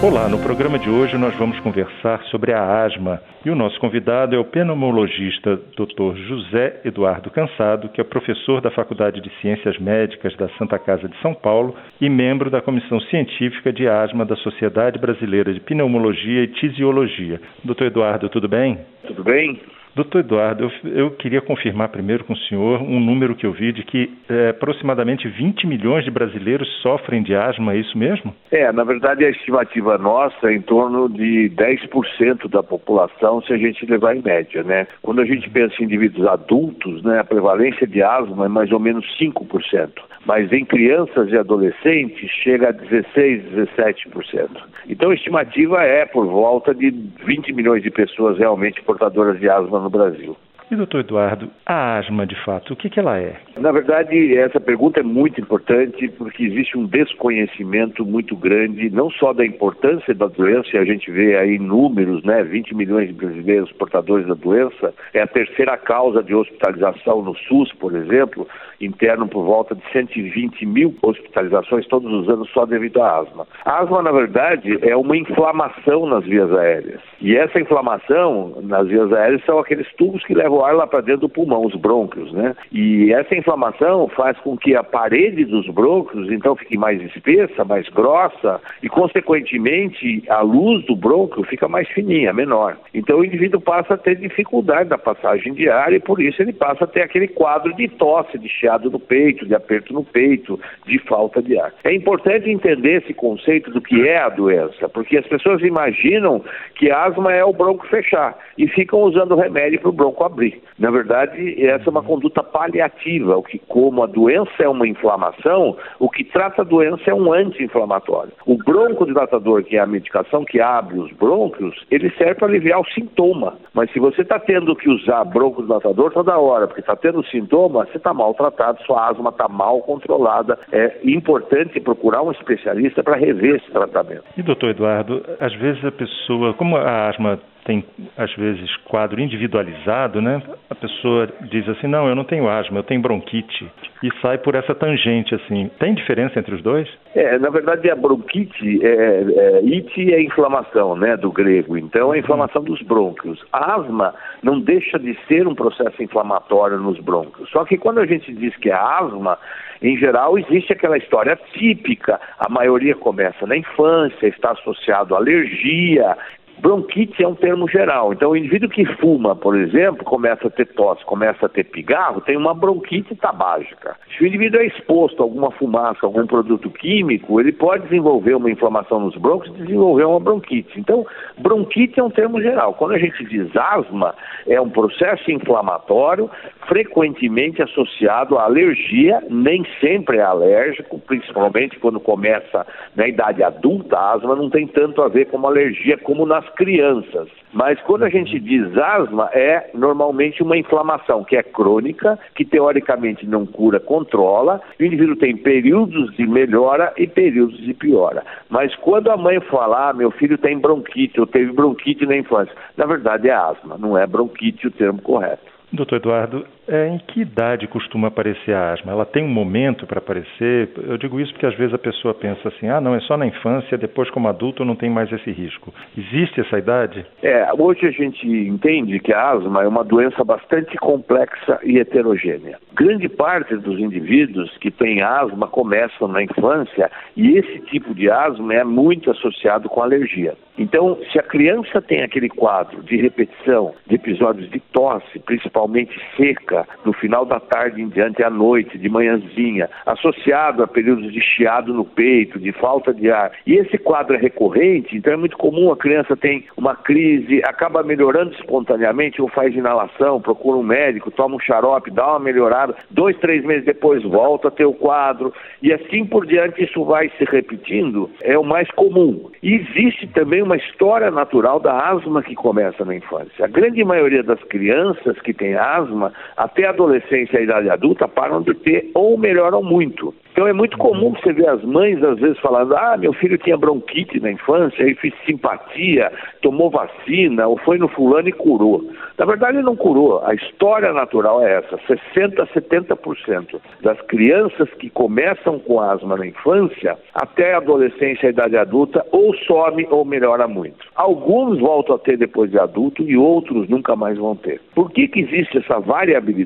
Olá, no programa de hoje nós vamos conversar sobre a asma e o nosso convidado é o pneumologista Dr. José Eduardo Cansado, que é professor da Faculdade de Ciências Médicas da Santa Casa de São Paulo e membro da Comissão Científica de Asma da Sociedade Brasileira de Pneumologia e Tisiologia. Doutor Eduardo, tudo bem? Tudo bem. Doutor Eduardo, eu, eu, queria confirmar primeiro com o senhor um número que eu vi de que é, aproximadamente 20 milhões de brasileiros sofrem de asma, é isso mesmo? É, na verdade a estimativa nossa é em torno de 10% da população se a gente levar em média, né? Quando a gente pensa em indivíduos adultos, né, a prevalência de asma é mais ou menos 5% mas em crianças e adolescentes chega a 16, 17%. Então a estimativa é por volta de 20 milhões de pessoas realmente portadoras de asma no Brasil. E, doutor Eduardo, a asma, de fato, o que, que ela é? Na verdade, essa pergunta é muito importante porque existe um desconhecimento muito grande, não só da importância da doença, e a gente vê aí números, né, 20 milhões de brasileiros portadores da doença, é a terceira causa de hospitalização no SUS, por exemplo, interno por volta de 120 mil hospitalizações todos os anos só devido à asma. A asma, na verdade, é uma inflamação nas vias aéreas. E essa inflamação nas vias aéreas são aqueles tubos que levam ar lá para dentro do pulmão, os brônquios, né? E essa inflamação faz com que a parede dos brônquios então fique mais espessa, mais grossa e consequentemente a luz do brônquio fica mais fininha, menor. Então o indivíduo passa a ter dificuldade da passagem de ar e por isso ele passa a ter aquele quadro de tosse, de chiado no peito, de aperto no peito, de falta de ar. É importante entender esse conceito do que é a doença, porque as pessoas imaginam que asma é o bronco fechar e ficam usando remédio para o bronco abrir. Na verdade, essa é uma conduta paliativa, o que como a doença é uma inflamação, o que trata a doença é um anti-inflamatório. O broncodilatador, que é a medicação que abre os brônquios, ele serve para aliviar o sintoma. Mas se você está tendo que usar broncodilatador toda hora, porque está tendo sintoma, você está mal tratado, sua asma está mal controlada. É importante procurar um especialista para rever esse tratamento. E doutor Eduardo, às vezes a pessoa, como a asma tem às vezes quadro individualizado, né? A pessoa diz assim, não, eu não tenho asma, eu tenho bronquite e sai por essa tangente assim. Tem diferença entre os dois? É, na verdade a bronquite, é, é, it é inflamação, né, do grego. Então é inflamação dos brônquios. A asma não deixa de ser um processo inflamatório nos brônquios. Só que quando a gente diz que é asma, em geral, existe aquela história típica, a maioria começa na infância, está associado à alergia, Bronquite é um termo geral. Então, o indivíduo que fuma, por exemplo, começa a ter tosse, começa a ter pigarro, tem uma bronquite tabágica. Se o indivíduo é exposto a alguma fumaça, algum produto químico, ele pode desenvolver uma inflamação nos brônquios e desenvolver uma bronquite. Então, bronquite é um termo geral. Quando a gente diz asma, é um processo inflamatório frequentemente associado à alergia, nem sempre é alérgico, principalmente quando começa na idade adulta, a asma não tem tanto a ver com uma alergia como nas crianças. Mas quando a gente diz asma, é normalmente uma inflamação que é crônica, que teoricamente não cura, controla, o indivíduo tem períodos de melhora e períodos de piora. Mas quando a mãe fala, ah, meu filho tem bronquite, ou teve bronquite na infância, na verdade é asma, não é bronquite o termo correto. Doutor Eduardo, é, em que idade costuma aparecer a asma? Ela tem um momento para aparecer? Eu digo isso porque às vezes a pessoa pensa assim, ah, não, é só na infância, depois como adulto não tem mais esse risco. Existe essa idade? É, hoje a gente entende que a asma é uma doença bastante complexa e heterogênea. Grande parte dos indivíduos que têm asma começam na infância e esse tipo de asma é muito associado com alergia. Então, se a criança tem aquele quadro de repetição de episódios de tosse, principalmente seca, no final da tarde em diante à noite, de manhãzinha, associado a períodos de chiado no peito, de falta de ar, e esse quadro é recorrente, então é muito comum a criança tem uma crise, acaba melhorando espontaneamente, ou faz inalação, procura um médico, toma um xarope, dá uma melhorada, dois, três meses depois volta a ter o quadro, e assim por diante isso vai se repetindo, é o mais comum. E existe também uma história natural da asma que começa na infância. A grande maioria das crianças que têm asma, a até a adolescência e a idade adulta param de ter ou melhoram muito. Então é muito comum você ver as mães às vezes falando: ah, meu filho tinha bronquite na infância, aí fiz simpatia, tomou vacina, ou foi no fulano e curou. Na verdade, não curou. A história natural é essa: 60% a 70% das crianças que começam com asma na infância, até a adolescência e a idade adulta, ou some ou melhora muito. Alguns voltam a ter depois de adulto e outros nunca mais vão ter. Por que, que existe essa variabilidade?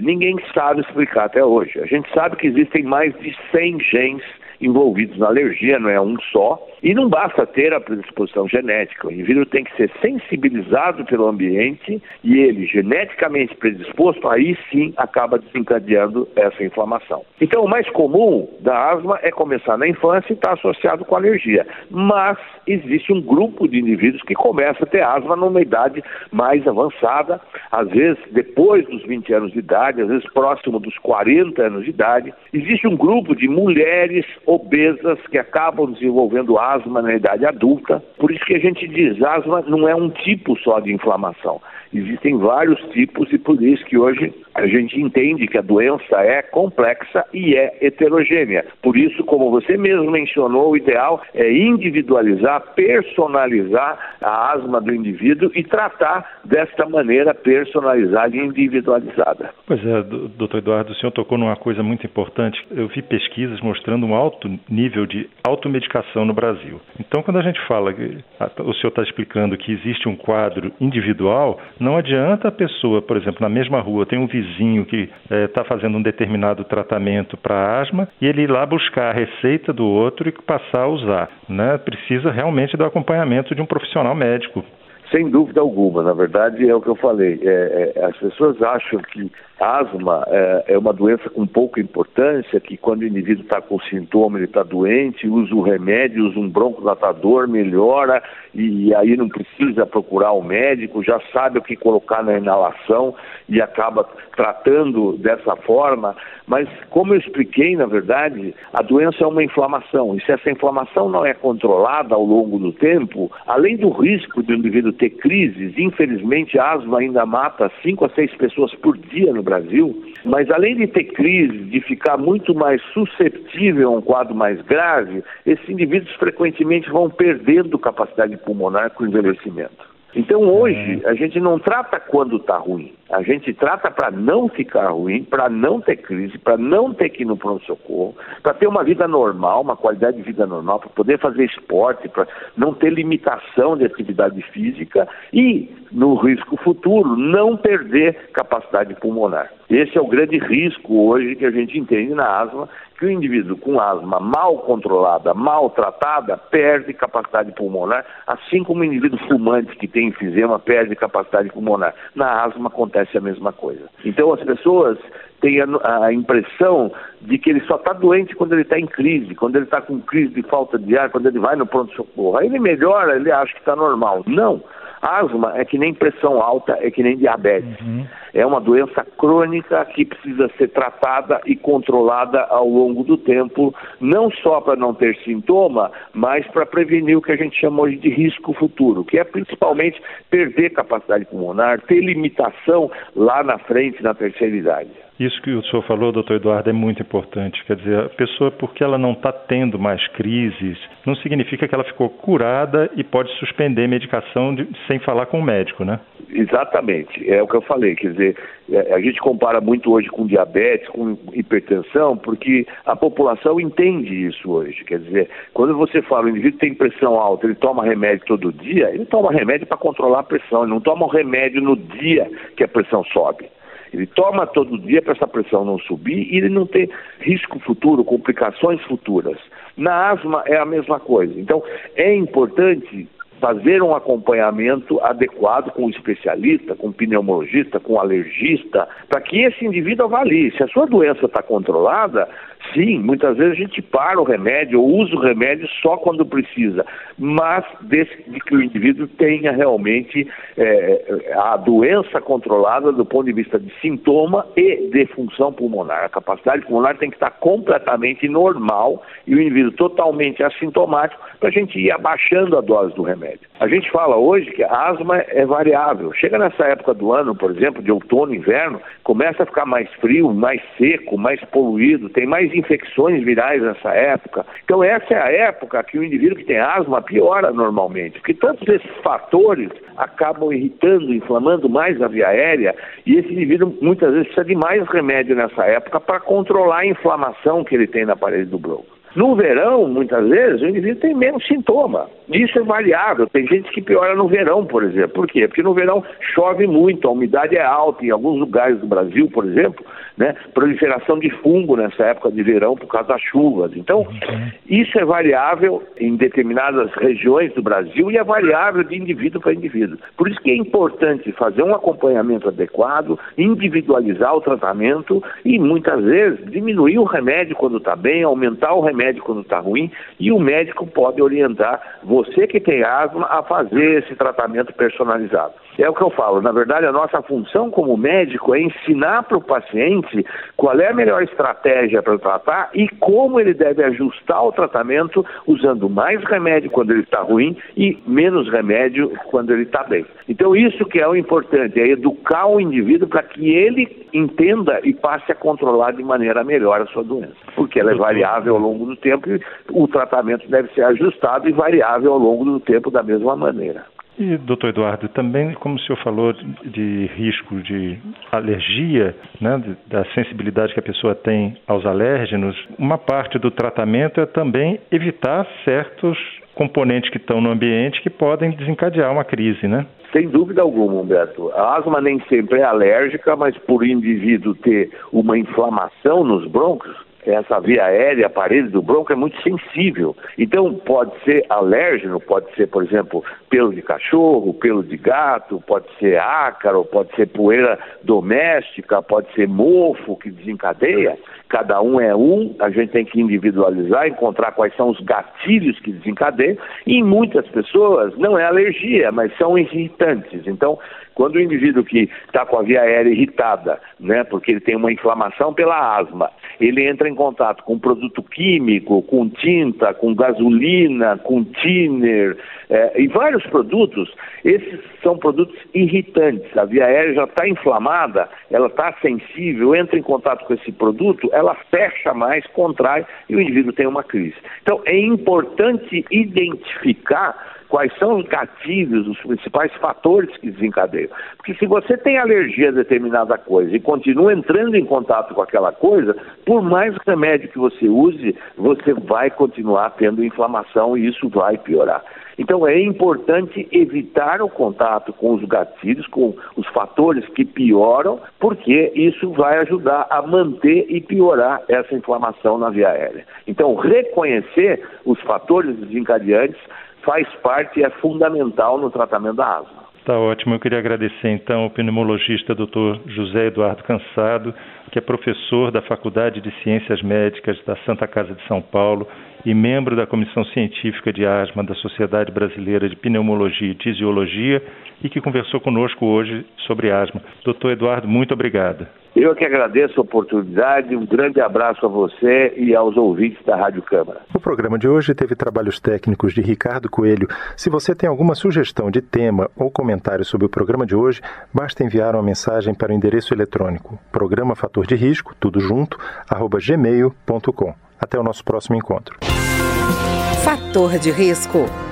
Ninguém sabe explicar até hoje. A gente sabe que existem mais de 100 genes envolvidos na alergia, não é um só. E não basta ter a predisposição genética, o indivíduo tem que ser sensibilizado pelo ambiente e ele, geneticamente predisposto, aí sim acaba desencadeando essa inflamação. Então, o mais comum da asma é começar na infância e estar associado com alergia. Mas existe um grupo de indivíduos que começa a ter asma numa idade mais avançada, às vezes depois dos 20 anos de idade, às vezes próximo dos 40 anos de idade. Existe um grupo de mulheres obesas que acabam desenvolvendo asma na idade adulta. Por isso que a gente diz, asma não é um tipo só de inflamação. Existem vários tipos e por isso que hoje a gente entende que a doença é complexa e é heterogênea. Por isso, como você mesmo mencionou, o ideal é individualizar, personalizar a asma do indivíduo e tratar desta maneira personalizada e individualizada. Pois é, doutor Eduardo, o senhor tocou numa coisa muito importante. Eu vi pesquisas mostrando um alto nível de automedicação no Brasil. Então, quando a gente fala, o senhor está explicando que existe um quadro individual, não adianta a pessoa, por exemplo, na mesma rua tem um vizinho que está eh, é, fazendo um determinado tratamento para asma e ele ir lá buscar a receita do outro e passar a usar. Né? Precisa realmente do acompanhamento de um profissional médico. Sem dúvida alguma, na verdade é o que eu falei. É, é, as pessoas acham que asma é, é, uma doença com pouca importância, que quando o indivíduo está com sintoma, ele está doente, usa o remédio, usa um broncolatador, melhora e, aí não precisa procurar o um médico, já sabe o que colocar na inalação e acaba tratando dessa forma. Mas, como eu expliquei, na verdade, a doença é uma inflamação. E se essa inflamação não é controlada ao longo do tempo, além do risco de o indivíduo ter crises, infelizmente a asma ainda mata 5 a 6 pessoas por dia no Brasil, mas além de ter crise, de ficar muito mais susceptível a um quadro mais grave, esses indivíduos frequentemente vão perdendo capacidade pulmonar com o envelhecimento. Então hoje a gente não trata quando está ruim, a gente trata para não ficar ruim, para não ter crise, para não ter que ir no pronto-socorro, para ter uma vida normal, uma qualidade de vida normal, para poder fazer esporte, para não ter limitação de atividade física e, no risco futuro, não perder capacidade pulmonar. Esse é o grande risco hoje que a gente entende na asma que o indivíduo com asma mal controlada, mal tratada, perde capacidade pulmonar, assim como o indivíduo fumante que tem enfisema perde capacidade pulmonar. Na asma acontece a mesma coisa. Então as pessoas têm a, a impressão de que ele só está doente quando ele está em crise, quando ele está com crise de falta de ar, quando ele vai no pronto-socorro. Aí ele melhora, ele acha que está normal. Não. Asma é que nem pressão alta, é que nem diabetes. Uhum. É uma doença crônica que precisa ser tratada e controlada ao longo do tempo, não só para não ter sintoma, mas para prevenir o que a gente chama hoje de risco futuro, que é principalmente perder capacidade pulmonar, ter limitação lá na frente, na terceira idade. Isso que o senhor falou, doutor Eduardo, é muito importante. Quer dizer, a pessoa, porque ela não está tendo mais crises, não significa que ela ficou curada e pode suspender medicação de, sem falar com o médico, né? Exatamente, é o que eu falei. Quer dizer, é, a gente compara muito hoje com diabetes, com hipertensão, porque a população entende isso hoje. Quer dizer, quando você fala o indivíduo tem pressão alta, ele toma remédio todo dia, ele toma remédio para controlar a pressão, ele não toma o remédio no dia que a pressão sobe. Ele toma todo dia para essa pressão não subir e ele não ter risco futuro, complicações futuras. Na asma é a mesma coisa. Então, é importante fazer um acompanhamento adequado com o especialista, com o pneumologista, com o alergista, para que esse indivíduo avalie. Se a sua doença está controlada, sim, muitas vezes a gente para o remédio ou usa o remédio só quando precisa, mas desde que o indivíduo tenha realmente é, a doença controlada do ponto de vista de sintoma e de função pulmonar. A capacidade pulmonar tem que estar completamente normal e o indivíduo totalmente assintomático para a gente ir abaixando a dose do remédio. A gente fala hoje que a asma é variável. Chega nessa época do ano, por exemplo, de outono, inverno, começa a ficar mais frio, mais seco, mais poluído, tem mais infecções virais nessa época. Então essa é a época que o indivíduo que tem asma piora normalmente, porque todos esses fatores acabam irritando, inflamando mais a via aérea e esse indivíduo muitas vezes precisa de mais remédio nessa época para controlar a inflamação que ele tem na parede do bronco. No verão, muitas vezes, o indivíduo tem menos sintoma. Isso é variável. Tem gente que piora no verão, por exemplo. Por quê? Porque no verão chove muito, a umidade é alta. Em alguns lugares do Brasil, por exemplo, né, proliferação de fungo nessa época de verão por causa das chuvas. Então, isso é variável em determinadas regiões do Brasil e é variável de indivíduo para indivíduo. Por isso que é importante fazer um acompanhamento adequado, individualizar o tratamento e, muitas vezes, diminuir o remédio quando está bem, aumentar o remédio quando está ruim e o médico pode orientar você que tem asma a fazer esse tratamento personalizado. É o que eu falo, na verdade, a nossa função como médico é ensinar para o paciente qual é a melhor estratégia para tratar e como ele deve ajustar o tratamento usando mais remédio quando ele está ruim e menos remédio quando ele está bem. Então, isso que é o importante, é educar o indivíduo para que ele entenda e passe a controlar de maneira melhor a sua doença, porque ela é variável ao longo do tempo e o tratamento deve ser ajustado e variável ao longo do tempo da mesma maneira. E, doutor Eduardo, também, como o senhor falou de risco de alergia, né, da sensibilidade que a pessoa tem aos alérgenos, uma parte do tratamento é também evitar certos componentes que estão no ambiente que podem desencadear uma crise, né? Sem dúvida alguma, Humberto. A asma nem sempre é alérgica, mas por indivíduo ter uma inflamação nos brônquios, essa via aérea, a parede do bronco é muito sensível. Então, pode ser alérgeno, pode ser, por exemplo, pelo de cachorro, pelo de gato, pode ser ácaro, pode ser poeira doméstica, pode ser mofo que desencadeia. Cada um é um, a gente tem que individualizar, encontrar quais são os gatilhos que desencadeiam. E em muitas pessoas não é alergia, mas são irritantes. Então, quando o indivíduo que está com a via aérea irritada, né, porque ele tem uma inflamação pela asma, ele entra em contato com produto químico, com tinta, com gasolina, com thinner é, e vários produtos, esses são produtos irritantes. A via aérea já está inflamada, ela está sensível, entra em contato com esse produto, ela fecha mais, contrai e o indivíduo tem uma crise. Então é importante identificar quais são os gatilhos, os principais fatores que desencadeiam. Porque se você tem alergia a determinada coisa e continua entrando em contato com aquela coisa, por mais remédio que você use, você vai continuar tendo inflamação e isso vai piorar. Então é importante evitar o contato com os gatilhos, com os fatores que pioram, porque isso vai ajudar a manter e piorar essa inflamação na via aérea. Então, reconhecer os fatores desencadeantes faz parte e é fundamental no tratamento da asma. Tá ótimo. Eu queria agradecer então ao pneumologista Dr. José Eduardo Cansado, que é professor da Faculdade de Ciências Médicas da Santa Casa de São Paulo e membro da Comissão Científica de Asma da Sociedade Brasileira de Pneumologia e Tisiologia e que conversou conosco hoje sobre asma. Doutor Eduardo, muito obrigado. Eu que agradeço a oportunidade, um grande abraço a você e aos ouvintes da Rádio Câmara. O programa de hoje teve trabalhos técnicos de Ricardo Coelho. Se você tem alguma sugestão de tema ou comentário sobre o programa de hoje, basta enviar uma mensagem para o endereço eletrônico programa fator de risco, tudo junto, arroba gmail.com. Até o nosso próximo encontro. Fator de risco,